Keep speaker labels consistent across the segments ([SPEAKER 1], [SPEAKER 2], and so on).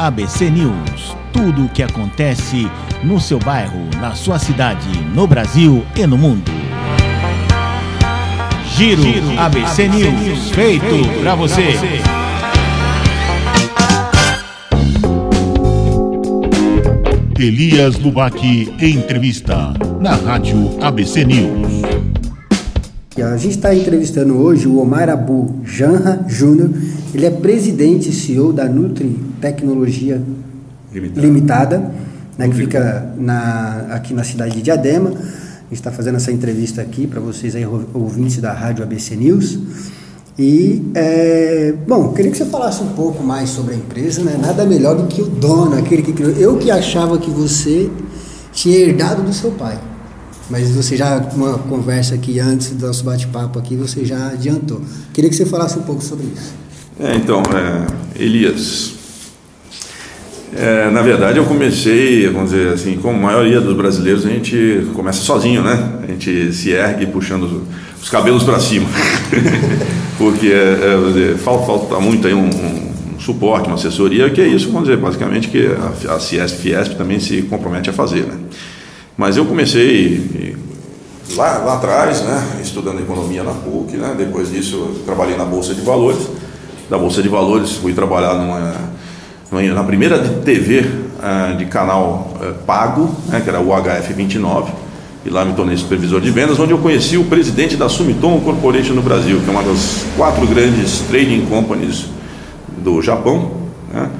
[SPEAKER 1] ABC News. Tudo o que acontece no seu bairro, na sua cidade, no Brasil e no mundo. Giro, Giro ABC, ABC, News, News feito, feito para você. você.
[SPEAKER 2] Elias Lubac entrevista na Rádio ABC News.
[SPEAKER 3] A gente está entrevistando hoje o Omar Abu Janra Júnior. Ele é presidente e CEO da Nutri Tecnologia Limitada, Limitada né, que fica na, aqui na cidade de Diadema. A gente está fazendo essa entrevista aqui para vocês aí, ouvintes da Rádio ABC News. E, é, bom, queria que você falasse um pouco mais sobre a empresa, né? Nada melhor do que o dono, aquele que criou. Eu que achava que você tinha herdado do seu pai. Mas você já, uma conversa aqui antes do nosso bate-papo aqui, você já adiantou. Queria que você falasse um pouco sobre isso.
[SPEAKER 4] É, então, é, Elias, é, na verdade eu comecei, vamos dizer assim, como a maioria dos brasileiros, a gente começa sozinho, né? A gente se ergue puxando os, os cabelos para cima. Porque é, é falta, falta muito aí um, um, suporte, uma assessoria, que é isso, vamos dizer, basicamente que a, a Ciesp, Fiesp também se compromete a fazer, né? Mas eu comecei lá, lá atrás, né, estudando economia na PUC, né, depois disso trabalhei na Bolsa de Valores. Da Bolsa de Valores fui trabalhar numa, numa na primeira TV uh, eh, de canal uh, pago, né, que era o HF29, e lá me tornei supervisor de vendas, onde eu conheci o presidente da Sumitomo Corporation no Brasil, que é uma das quatro grandes trading companies do Japão. Né,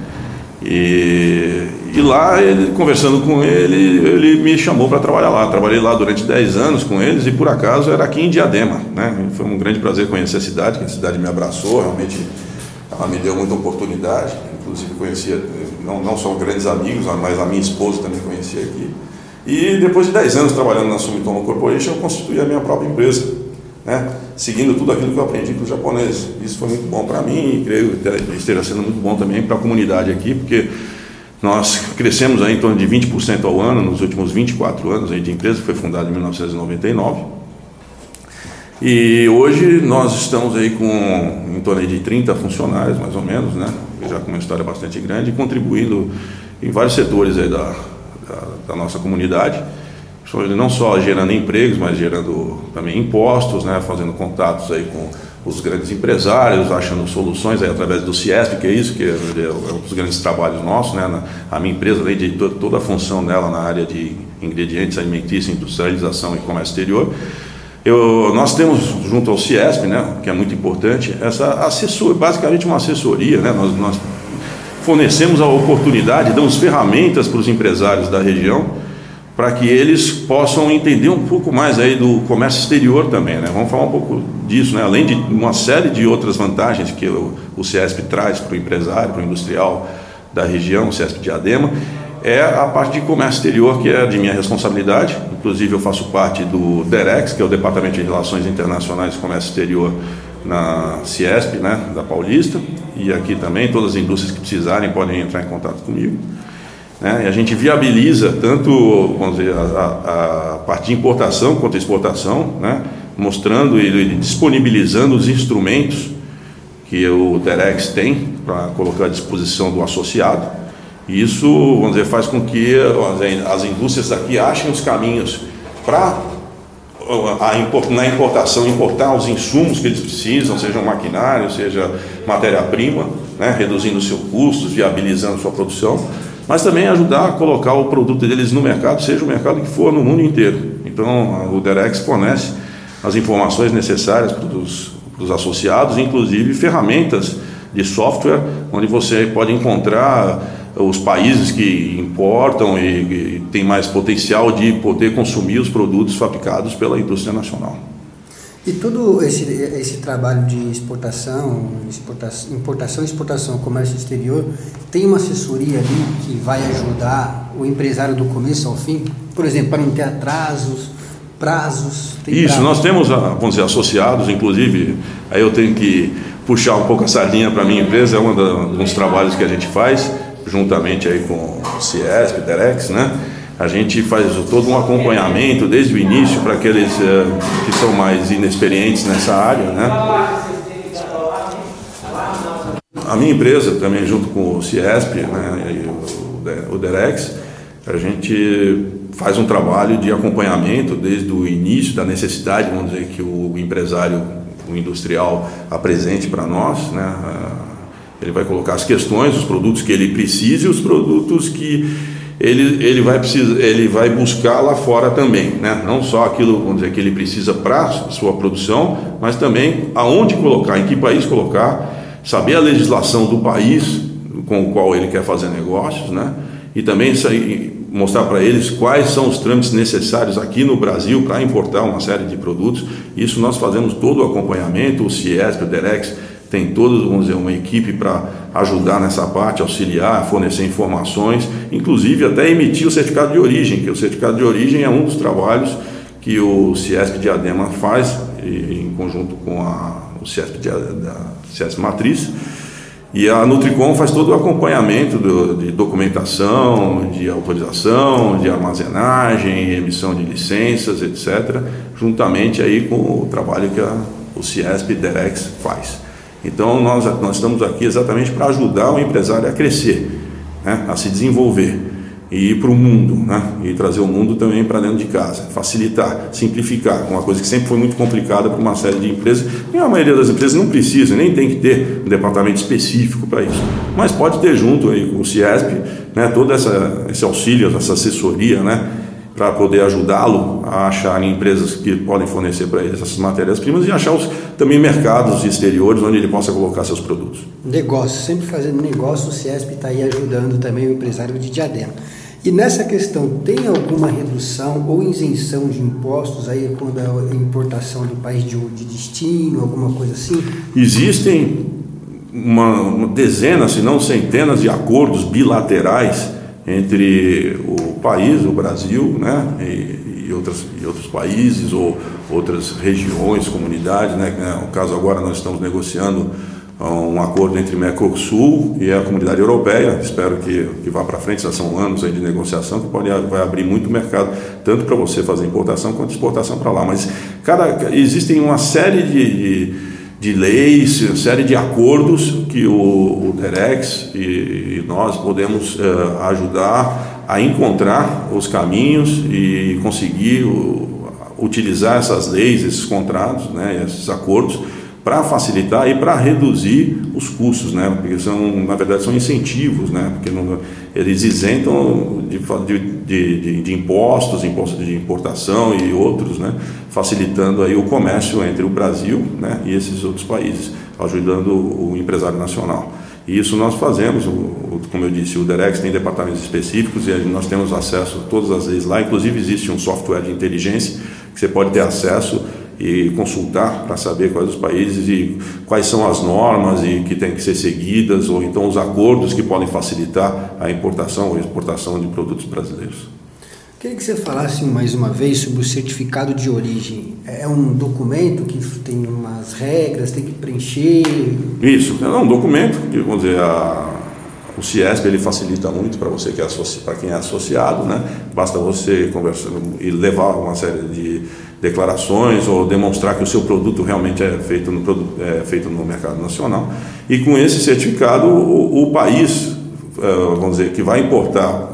[SPEAKER 4] e, e lá, ele, conversando com ele, ele me chamou para trabalhar lá. Trabalhei lá durante 10 anos com eles e por acaso era aqui em Diadema. Né? Foi um grande prazer conhecer a cidade, que a cidade me abraçou, realmente ela me deu muita oportunidade. Inclusive conhecia não, não só grandes amigos, mas a minha esposa também conhecia aqui. E depois de 10 anos trabalhando na Sumitomo Corporation, eu constituí a minha própria empresa, né? seguindo tudo aquilo que eu aprendi com os japoneses. Isso foi muito bom para mim e creio que esteja sendo muito bom também para a comunidade aqui, porque nós crescemos aí em torno de 20% ao ano nos últimos 24 anos aí de empresa, que foi fundada em 1999. E hoje nós estamos aí com em torno de 30 funcionários, mais ou menos, né? já com uma história bastante grande, contribuindo em vários setores aí da, da, da nossa comunidade. Não só gerando empregos, mas gerando também impostos, né, fazendo contatos aí com os grandes empresários, achando soluções aí através do Ciesp, que é isso que é, é um dos grandes trabalhos nossos, né, a minha empresa, além de toda a função dela na área de ingredientes alimentícios, industrialização e comércio exterior, eu, nós temos junto ao Ciesp, né, que é muito importante, essa assessor, basicamente uma assessoria, né, nós, nós fornecemos a oportunidade, damos ferramentas para os empresários da região para que eles possam entender um pouco mais aí do comércio exterior também, né? Vamos falar um pouco disso, né? Além de uma série de outras vantagens que o, o CESP traz para o empresário, para o industrial da região, o CESP Diadema, é a parte de comércio exterior que é de minha responsabilidade. Inclusive eu faço parte do DEREX, que é o Departamento de Relações Internacionais e Comércio Exterior na CIESP, né, da Paulista, e aqui também todas as indústrias que precisarem podem entrar em contato comigo. Né? E a gente viabiliza tanto vamos dizer, a, a, a parte de importação quanto exportação, né? mostrando e, disponibilizando os instrumentos que o Derex tem para colocar à disposição do associado. Isso, vamos dizer, faz com que as indústrias aqui achem os caminhos para na importação importar os insumos que eles precisam, seja maquinário, seja matéria-prima, né, reduzindo seus custos, viabilizando sua produção mas também ajudar a colocar o produto deles no mercado, seja o mercado que for no mundo inteiro. Então, o Derex fornece as informações necessárias para os, para os associados, inclusive ferramentas de software, onde você pode encontrar os países que importam e, e tem mais potencial de poder consumir os produtos fabricados pela indústria nacional.
[SPEAKER 3] E todo esse, esse trabalho de exportação, exportação, importação, exportação, comércio exterior, tem uma assessoria ali que vai ajudar o empresário do começo ao fim? Por exemplo, para não ter atrasos, prazos?
[SPEAKER 4] Isso, nós temos, ah, vamos dizer, associados, inclusive, aí eu tenho que puxar um pouco a sardinha para a minha empresa, é um dos trabalhos que a gente faz, juntamente aí com o Ciesp, Terex, né? A gente faz todo um acompanhamento desde o início para aqueles uh, que são mais inexperientes nessa área, né? a minha empresa também junto com o Ciesp né, o Derex, a gente faz um trabalho de acompanhamento desde o início da necessidade, vamos dizer, que o empresário, o industrial apresente para nós, né? Ele vai colocar as questões, os produtos que ele precisa e os produtos que ele, ele, vai, precisar, ele vai buscar lá fora também, né? não só aquilo vamos dizer, que ele precisa para sua produção, mas também aonde colocar, em que país colocar, saber a legislação do país com o qual ele quer fazer negócios, né? e também mostrar para eles quais são os trâmites necessários aqui no Brasil para importar uma série de produtos. Isso nós fazemos todo o acompanhamento, o CIESP, o DEREX, tem todos, vamos dizer, uma equipe para ajudar nessa parte, auxiliar, fornecer informações, inclusive até emitir o certificado de origem, que o certificado de origem é um dos trabalhos que o CIESP Diadema faz, em conjunto com a, o CIESP, da CIESP Matriz, e a Nutricom faz todo o acompanhamento do, de documentação, de autorização, de armazenagem, emissão de licenças, etc., juntamente aí com o trabalho que a, o CIESP Derex faz. Então nós, nós estamos aqui exatamente para ajudar o empresário a crescer, né, a se desenvolver e ir para o mundo, né? e trazer o mundo também para dentro de casa, facilitar, simplificar, uma coisa que sempre foi muito complicada para uma série de empresas, e a maioria das empresas não precisa, nem tem que ter um departamento específico para isso, mas pode ter junto aí com o CIESP, né, todo essa, esse auxílio, essa assessoria, né, para poder ajudá-lo a achar empresas que podem fornecer para ele essas matérias-primas e achar os, também mercados exteriores onde ele possa colocar seus produtos.
[SPEAKER 3] Negócio, sempre fazendo negócio, o CIESP está aí ajudando também o empresário de Diadema. E nessa questão, tem alguma redução ou isenção de impostos aí quando é a importação do país de, de destino, alguma coisa assim?
[SPEAKER 4] Existem uma, uma dezena, se não centenas de acordos bilaterais entre o país, o Brasil, né, e, e, outras, e outros países ou outras regiões, comunidades, né, no caso agora nós estamos negociando um acordo entre Mercosul e a comunidade europeia. Espero que, que vá para frente, já são anos aí de negociação que pode, vai abrir muito mercado, tanto para você fazer importação quanto exportação para lá. Mas cada, existem uma série de, de, de leis, uma série de acordos que o, o DEREX e, e nós podemos uh, ajudar a encontrar os caminhos e conseguir utilizar essas leis, esses contratos, né, esses acordos para facilitar e para reduzir os custos, né? Porque são, na verdade, são incentivos, né? Porque não, eles isentam de, de, de, de, impostos, impostos de importação e outros, né? Facilitando aí o comércio entre o Brasil, né? E esses outros países, ajudando o empresário nacional. E isso nós fazemos, como eu disse, o Derex tem departamentos específicos e nós temos acesso todas as leis lá. Inclusive existe um software de inteligência que você pode ter acesso e consultar para saber quais os países e quais são as normas e que têm que ser seguidas ou então os acordos que podem facilitar a importação ou exportação de produtos brasileiros.
[SPEAKER 3] Queria que você falasse mais uma vez sobre o certificado de origem. É um documento que tem umas regras, tem que preencher?
[SPEAKER 4] Isso, é um documento que, vamos dizer, a, o CIESP ele facilita muito para você que é para quem é associado, né? Basta você conversar e levar uma série de declarações ou demonstrar que o seu produto realmente é feito no, é feito no mercado nacional. E com esse certificado, o, o país, é, vamos dizer, que vai importar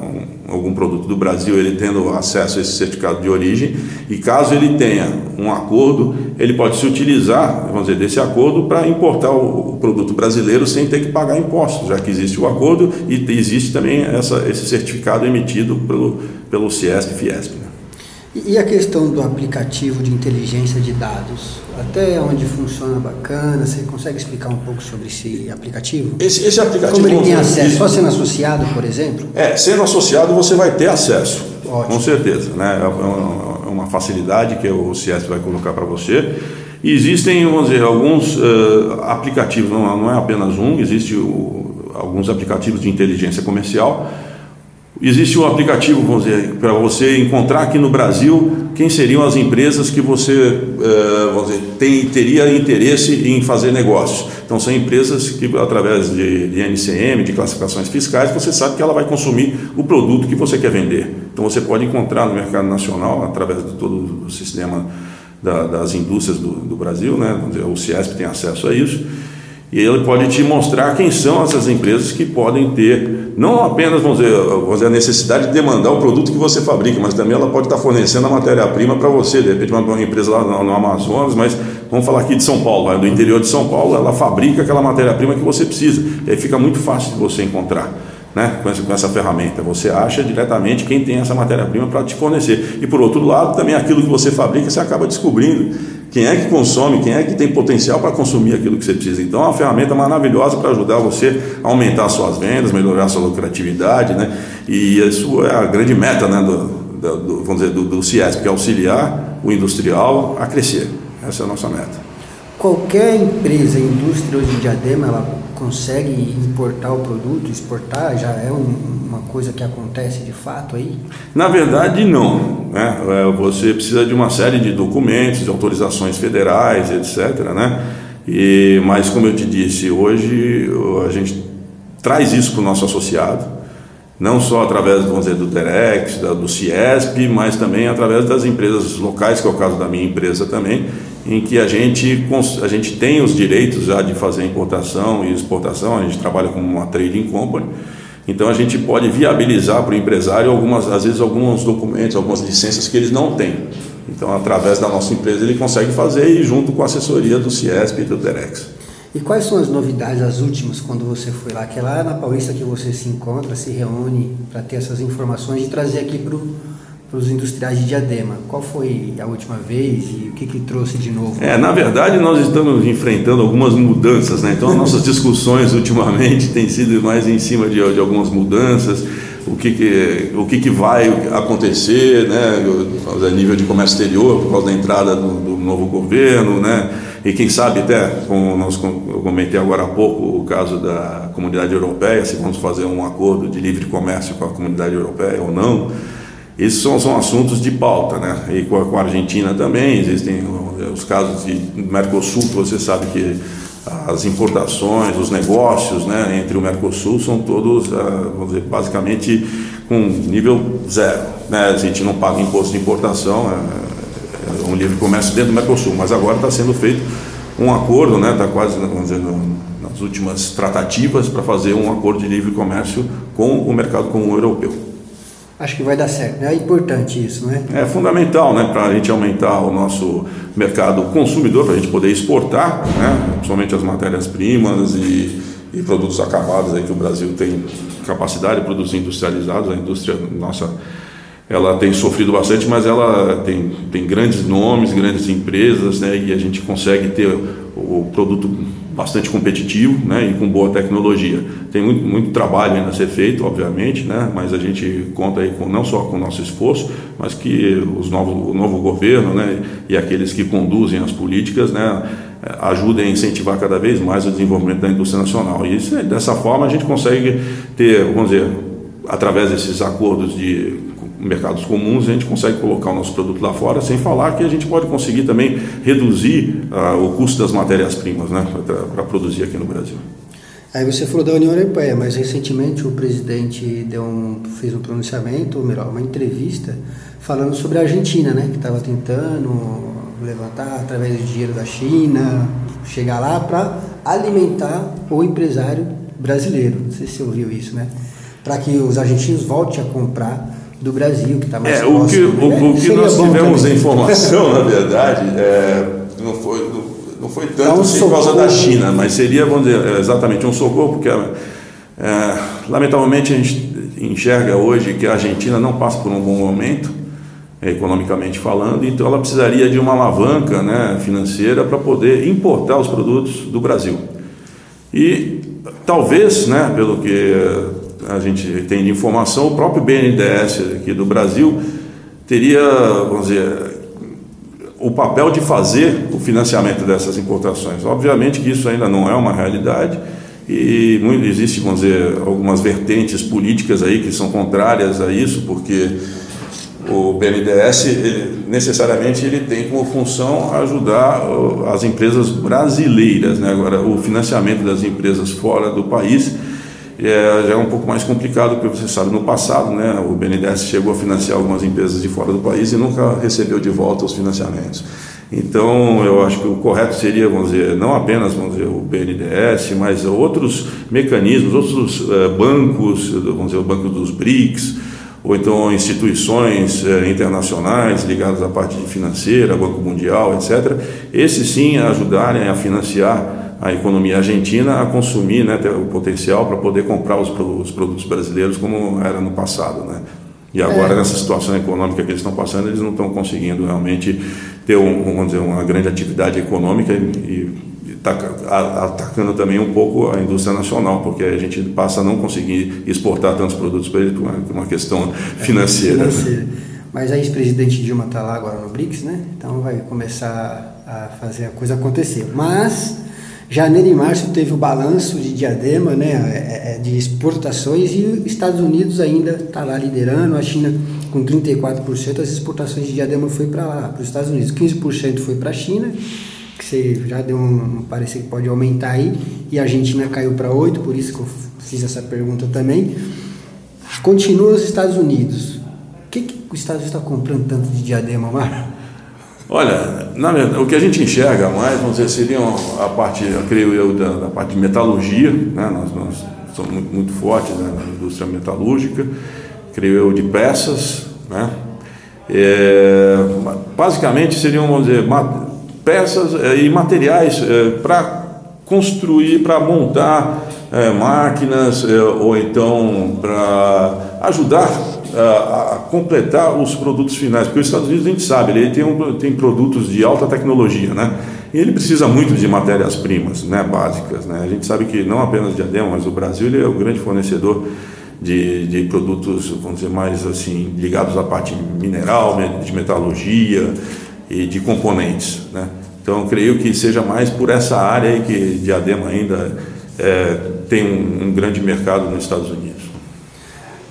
[SPEAKER 4] algum produto do Brasil, ele tendo acesso a esse certificado de origem, e caso ele tenha um acordo, ele pode se utilizar, vamos dizer, desse acordo para importar o, o, produto brasileiro sem ter que pagar impostos, já que existe o acordo e existe também essa, esse certificado emitido pelo, pelo CIESP e Fiesp. Né?
[SPEAKER 3] E a questão do aplicativo de inteligência de dados? Até onde funciona bacana? Você consegue explicar um pouco sobre esse aplicativo?
[SPEAKER 4] Esse, esse aplicativo.
[SPEAKER 3] Como ele tem acesso? Só sendo associado, por exemplo?
[SPEAKER 4] É, sendo associado você vai ter acesso. Ótimo. Com certeza. Né? É uma, é uma facilidade que o CS vai colocar para você. E existem, vamos dizer, alguns uh, aplicativos, não, não, é apenas um, existe o, alguns aplicativos de inteligência comercial Existe um aplicativo, vamos dizer, para você encontrar aqui no Brasil quem seriam as empresas que você eh, dizer, tem, teria interesse em fazer negócios. Então, são empresas que, através de, de NCM, de classificações fiscais, você sabe que ela vai consumir o produto que você quer vender. Então, você pode encontrar no mercado nacional, através de todo o sistema da, das indústrias do, do Brasil, né? O CIESP tem acesso a isso E ele pode te mostrar quem são essas empresas que podem ter, não apenas vamos dizer, vamos dizer, a necessidade de demandar o produto que você fabrica, mas também ela pode estar fornecendo a matéria-prima para você. De repente, uma empresa lá no, no Amazonas, mas vamos falar aqui de São Paulo, do interior de São Paulo, ela fabrica aquela matéria-prima que você precisa. E aí fica muito fácil de você encontrar né, com, essa, com essa ferramenta. Você acha diretamente quem tem essa matéria-prima para te fornecer. E por outro lado, também aquilo que você fabrica, você acaba descobrindo quem é que consome, quem é que tem potencial para consumir aquilo que você precisa. Então é uma ferramenta maravilhosa para ajudar você a aumentar suas vendas, melhorar sua lucratividade, né? E isso é a grande meta, né, do, do vamos dizer, do, do CIESP, que é auxiliar o industrial a crescer. Essa é a nossa meta.
[SPEAKER 3] Qualquer empresa, indústria hoje em Diadema, ela consegue importar o produto, exportar? Já é um, uma coisa que acontece de fato aí?
[SPEAKER 4] Na verdade, não. Né? É, você precisa de uma série de documentos, de autorizações federais, etc. Né? E, mas, como eu te disse, hoje a gente traz isso para o nosso associado, não só através vamos dizer, do Terex, do Ciesp, mas também através das empresas locais, que é o caso da minha empresa também, em que a gente, a gente tem os direitos já de fazer importação e exportação, a gente trabalha como uma trading company, então a gente pode viabilizar para o empresário algumas, às vezes alguns documentos, algumas licenças que eles não têm. Então através da nossa empresa ele consegue fazer e junto com a assessoria do Ciesp e do Terex.
[SPEAKER 3] E quais são as novidades, as últimas, quando você foi lá? Que é lá na Paulista que você se encontra, se reúne para ter essas informações e trazer aqui para os industriais de Diadema. Qual foi a última vez e o que, que trouxe de novo?
[SPEAKER 4] É, na verdade, nós estamos enfrentando algumas mudanças, né? Então, as nossas discussões ultimamente têm sido mais em cima de, de algumas mudanças, o que, que, o que, que vai acontecer, né? A nível de comércio exterior, por causa da entrada do, do novo governo, né? E quem sabe até, como nós, eu comentei agora há pouco, o caso da comunidade europeia, se vamos fazer um acordo de livre comércio com a comunidade europeia ou não. Esses são, são assuntos de pauta, né? E com a, com a Argentina também, existem os casos de Mercosul, que você sabe que as importações, os negócios né, entre o Mercosul são todos, ah, vamos dizer, basicamente com nível zero. Né? A gente não paga imposto de importação, é, um livre comércio dentro do Mercosul, mas agora está sendo feito um acordo, está né, quase vamos dizer, nas últimas tratativas para fazer um acordo de livre comércio com o mercado comum europeu.
[SPEAKER 3] Acho que vai dar certo. Né? É importante isso, né?
[SPEAKER 4] É fundamental, né? Para a gente aumentar o nosso mercado consumidor, para a gente poder exportar, né? Principalmente as matérias-primas e, e, produtos acabados aí que o Brasil tem capacidade de produzir industrializados. A indústria nossa, ela tem sofrido bastante, mas ela tem, tem grandes nomes, grandes empresas, né? E a gente consegue ter o produto bastante competitivo né, e com boa tecnologia. Tem muito, muito trabalho ainda a ser feito, obviamente, né, mas a gente conta aí com, não só com o nosso esforço, mas que os novos, o novo governo né, e aqueles que conduzem as políticas né, ajudem a incentivar cada vez mais o desenvolvimento da indústria nacional. E isso, dessa forma a gente consegue ter, vamos dizer, através desses acordos de mercados comuns, a gente consegue colocar o nosso produto lá fora, sem falar que a gente pode conseguir também reduzir uh, o custo das matérias-primas né, para produzir aqui no Brasil.
[SPEAKER 3] Aí você falou da União Europeia, mas recentemente o presidente deu um, fez um pronunciamento, ou melhor, uma entrevista, falando sobre a Argentina, né, que estava tentando levantar através do dinheiro da China, chegar lá para alimentar o empresário brasileiro. Não sei se você ouviu isso, né? Para que os argentinos voltem a comprar do Brasil, que está mais
[SPEAKER 4] é, próximo. O que, o, né? o que nós tivemos a informação, na verdade, é, não, foi, não, não foi tanto um assim por causa da China, mas seria, vamos dizer, é, exatamente um socorro, porque é, lamentavelmente a gente enxerga hoje que a Argentina não passa por um bom momento, economicamente falando, então ela precisaria de uma alavanca né, financeira para poder importar os produtos do Brasil. E talvez, né, pelo que a gente tem de informação, o próprio BNDES aqui do Brasil teria, vamos dizer, o papel de fazer o financiamento dessas importações. Obviamente que isso ainda não é uma realidade e existe, vamos dizer, algumas vertentes políticas aí que são contrárias a isso, porque o BNDES ele, necessariamente ele tem como função ajudar as empresas brasileiras, né? agora o financiamento das empresas fora do país é, já é um pouco mais complicado, porque você sabe, no passado, né, o BNDES chegou a financiar algumas empresas de fora do país e nunca recebeu de volta os financiamentos. Então, eu acho que o correto seria, vamos dizer, não apenas vamos dizer, o BNDES, mas outros mecanismos, outros uh, bancos, vamos dizer, o Banco dos BRICS, ou então instituições uh, internacionais ligadas à parte financeira, Banco Mundial, etc. Esses sim ajudarem a financiar a economia argentina a consumir, né, ter o potencial para poder comprar os, os produtos brasileiros como era no passado, né? E agora, é. nessa situação econômica que eles estão passando, eles não estão conseguindo realmente ter um, vamos dizer, uma grande atividade econômica e está atacando também um pouco a indústria nacional, porque a gente passa a não conseguir exportar tantos produtos para eles por uma, questão financeira. É, financeira. Né?
[SPEAKER 3] Mas a ex-presidente Dilma está lá agora no BRICS, né? Então vai começar a fazer a coisa acontecer. Mas Janeiro e março teve o balanço de diadema, né, é, é, de exportações e os Estados Unidos ainda está lá liderando, a China com 34%, as exportações de diadema foi para lá, para os Estados Unidos, 15% foi para a China, que você já deu um, parecer que pode aumentar aí, e a Argentina caiu para 8%, por isso que eu fiz essa pergunta também. Continua os Estados Unidos. O que, que os Estados Unidos está comprando tanto de diadema, Mar?
[SPEAKER 4] Olha, na verdade, o que a gente enxerga mais, vamos dizer, seria a parte, eu creio eu, da, da parte de metalurgia, né? nós, nós somos muito, muito fortes né? na indústria metalúrgica, creio eu, de peças, né? É, basicamente seriam, vamos dizer, peças é, e materiais é, para construir, para montar é, máquinas é, ou então para ajudar a, completar os produtos finais, porque os Estados Unidos a gente sabe, ele tem, um, tem produtos de alta tecnologia, né? E ele precisa muito de matérias-primas, né, básicas, né? A gente sabe que não apenas de diadema, mas o Brasil ele é o grande fornecedor de, de produtos, vamos dizer, mais assim, ligados à parte mineral, de metalurgia e de componentes, né? Então, creio que seja mais por essa área aí que Diadema ainda é, tem um, um grande mercado nos Estados Unidos.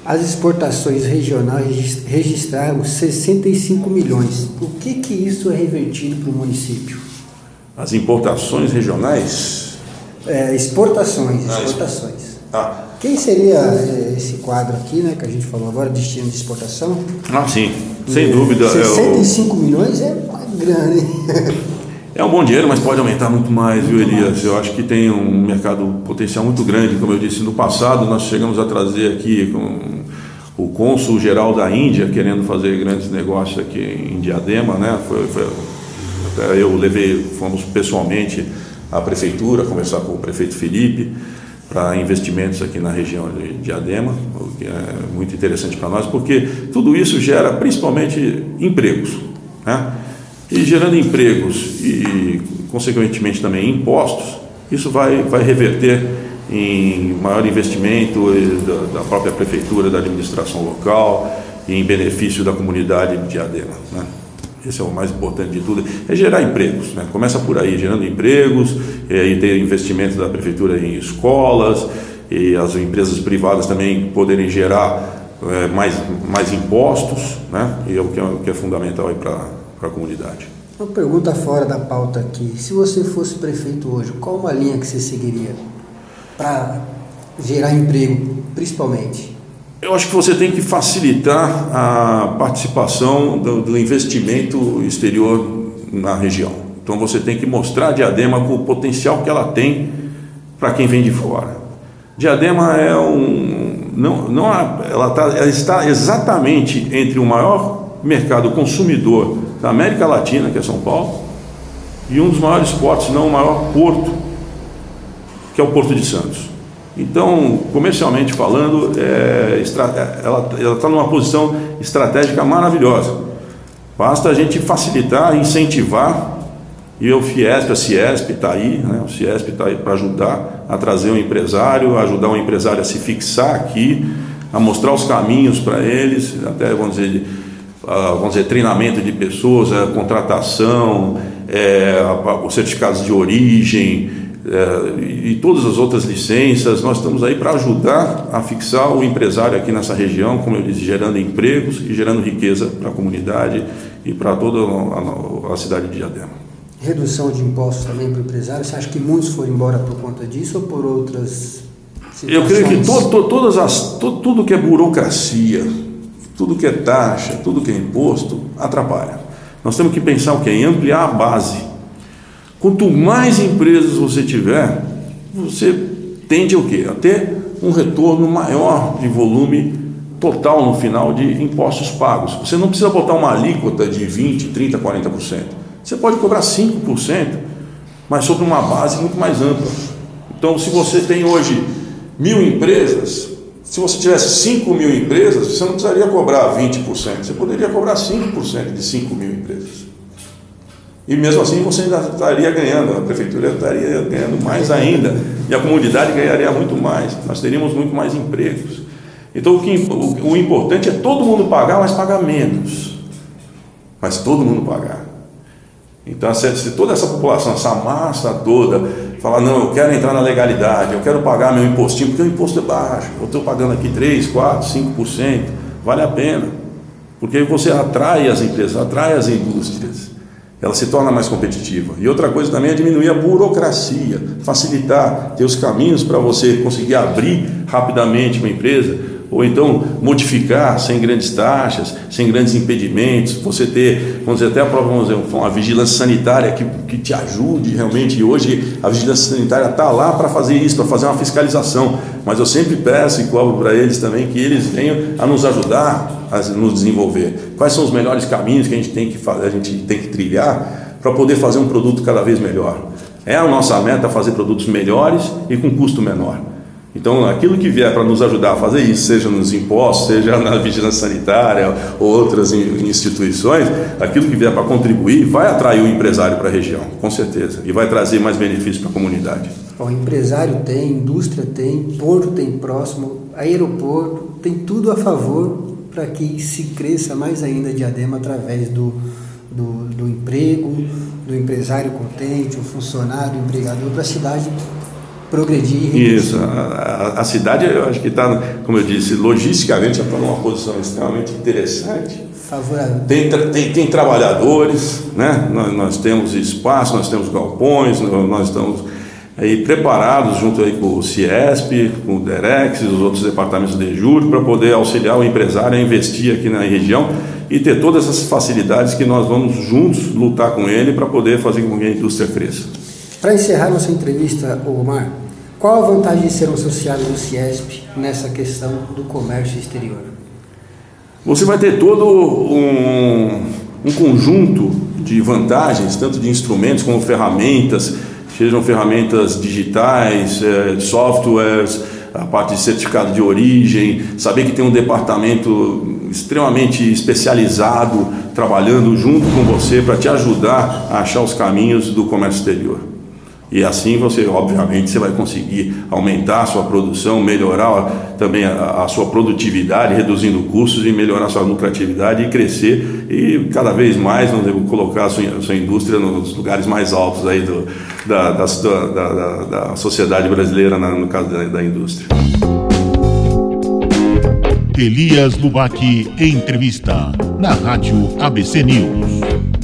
[SPEAKER 3] As exportações regionais registraram 65 milhões. O que, que isso é revertido para o município?
[SPEAKER 4] As importações regionais?
[SPEAKER 3] É, exportações, ah, exportações. Ah. Quem seria é, esse quadro aqui, né, que a gente falou agora, destino de exportação?
[SPEAKER 4] Ah, sim, sem é, dúvida.
[SPEAKER 3] 65 é o... milhões é grande.
[SPEAKER 4] É um bom dinheiro, mas pode aumentar muito mais, muito viu, Elias? Mais. Eu acho que tem um mercado potencial muito grande. Como eu disse, no passado nós chegamos a trazer aqui com o cônsul geral da Índia querendo fazer grandes negócios aqui em Diadema, né? Foi, foi, até eu levei, fomos pessoalmente à prefeitura conversar com o prefeito Felipe para investimentos aqui na região de Diadema, o que é muito interessante para nós, porque tudo isso gera principalmente empregos, né? E gerando empregos e, consequentemente, também impostos, isso vai, vai reverter em maior investimento da, da própria prefeitura, da administração local e em benefício da comunidade de Diadema. Né? Esse é o mais importante de tudo, é gerar empregos. Né? Começa por aí, gerando empregos, e ter investimento da prefeitura em escolas, e as empresas privadas também poderem gerar é, mais, mais impostos, né? e é o que é, o que é fundamental para para a comunidade.
[SPEAKER 3] Uma pergunta fora da pauta aqui. Se você fosse prefeito hoje, qual uma linha que você seguiria para gerar emprego, principalmente?
[SPEAKER 4] Eu acho que você tem que facilitar a participação do, do investimento exterior na região. Então você tem que mostrar a Diadema com o potencial que ela tem para quem vem de fora. Diadema é um. Não, não, ela, tá, ela está exatamente entre o maior mercado consumidor da América Latina, que é São Paulo, e um dos maiores portos, se não o maior porto, que é o Porto de Santos. Então, comercialmente falando, é, ela está numa posição estratégica maravilhosa. Basta a gente facilitar, incentivar, e o Fiesp, a Ciesp está aí, né? o Ciesp está aí para ajudar a trazer um empresário, ajudar um empresário a se fixar aqui, a mostrar os caminhos para eles, até, vamos dizer, vamos dizer, treinamento de pessoas, a contratação, é, os certificados de origem é, e todas as outras licenças. Nós estamos aí para ajudar a fixar o empresário aqui nessa região, como eu disse, gerando empregos e gerando riqueza para a comunidade e para toda a, a cidade de Diadema.
[SPEAKER 3] Redução de impostos também para o empresário. Você acha que muitos foram embora por conta disso ou por outras
[SPEAKER 4] Eu creio que to, to, todas as, to, tudo que é burocracia, tudo que é taxa, tudo que é imposto, atrapalha. Nós temos que pensar o quê? Em ampliar a base. Quanto mais empresas você tiver, você tende o quê? A ter um retorno maior de volume total no final de impostos pagos. Você não precisa botar uma alíquota de 20, 30, 40%. Você pode cobrar 5%, mas sobre uma base muito mais ampla. Então, se você tem hoje mil empresas, se você tivesse 5 mil empresas, você não precisaria cobrar 20%, você poderia cobrar 5% de 5 mil empresas. E mesmo assim você ainda estaria ganhando, a prefeitura estaria ganhando mais ainda, e a comunidade ganharia muito mais, nós teríamos muito mais empregos. Então o, que, o, o importante é todo mundo pagar, mas pagar menos. Mas todo mundo pagar. Então, se, se toda essa população, essa massa toda, falar, não, eu quero entrar na legalidade, eu quero pagar meu impostinho, porque o imposto é baixo, eu estou pagando aqui 3, 4, 5%, vale a pena. Porque você atrai as empresas, atrai as indústrias, ela se torna mais competitiva. E outra coisa também é diminuir a burocracia, facilitar, ter os caminhos para você conseguir abrir rapidamente uma empresa, ou então modificar sem grandes taxas, sem grandes impedimentos, você ter, vamos dizer, até a própria vamos dizer, uma vigilância sanitária que, que te ajude realmente. E hoje a vigilância sanitária está lá para fazer isso, para fazer uma fiscalização. Mas eu sempre peço e cobro para eles também que eles venham a nos ajudar a nos desenvolver. Quais são os melhores caminhos que a gente tem que fazer, a gente tem que trilhar para poder fazer um produto cada vez melhor. É a nossa meta fazer produtos melhores e com custo menor. Então, aquilo que vier para nos ajudar a fazer isso, seja nos impostos, seja na vigilância sanitária ou outras instituições, aquilo que vier para contribuir vai atrair o empresário para a região, com certeza, e vai trazer mais benefícios para a comunidade.
[SPEAKER 3] O empresário tem, indústria tem, porto tem próximo, aeroporto, tem tudo a favor para que se cresça mais ainda Diadema através do, do, do emprego, do empresário contente, o funcionário, o empregador, para a cidade progredir.
[SPEAKER 4] Isso, a, a, cidade eu acho que está, como eu disse, logisticamente está numa posição extremamente interessante.
[SPEAKER 3] Favorável.
[SPEAKER 4] Tem, tem, tem trabalhadores, né? Nós, nós, temos espaço, nós temos galpões, nós estamos aí preparados junto aí com o Ciesp, com o Derex e os outros departamentos de juros para poder auxiliar o empresário a investir aqui na região e ter todas essas facilidades que nós vamos juntos lutar com ele para poder fazer com que a indústria cresça.
[SPEAKER 3] Para encerrar nossa entrevista, Omar, qual a vantagem de ser um associado do CIESP nessa questão do comércio exterior?
[SPEAKER 4] Você vai ter todo um, um conjunto de vantagens, tanto de instrumentos como ferramentas, sejam ferramentas digitais, eh, softwares, a parte de certificado de origem, saber que tem um departamento extremamente especializado trabalhando junto com você para te ajudar a achar os caminhos do comércio exterior. E assim você, obviamente, você vai conseguir aumentar a sua produção, melhorar também a, a, sua produtividade, reduzindo custos e melhorar a sua lucratividade e crescer e cada vez mais colocar a sua, a sua indústria nos lugares mais altos aí do, da, da, da, da, sociedade brasileira, no caso da, da indústria.
[SPEAKER 2] Elias Lubac, entrevista na Rádio ABC News.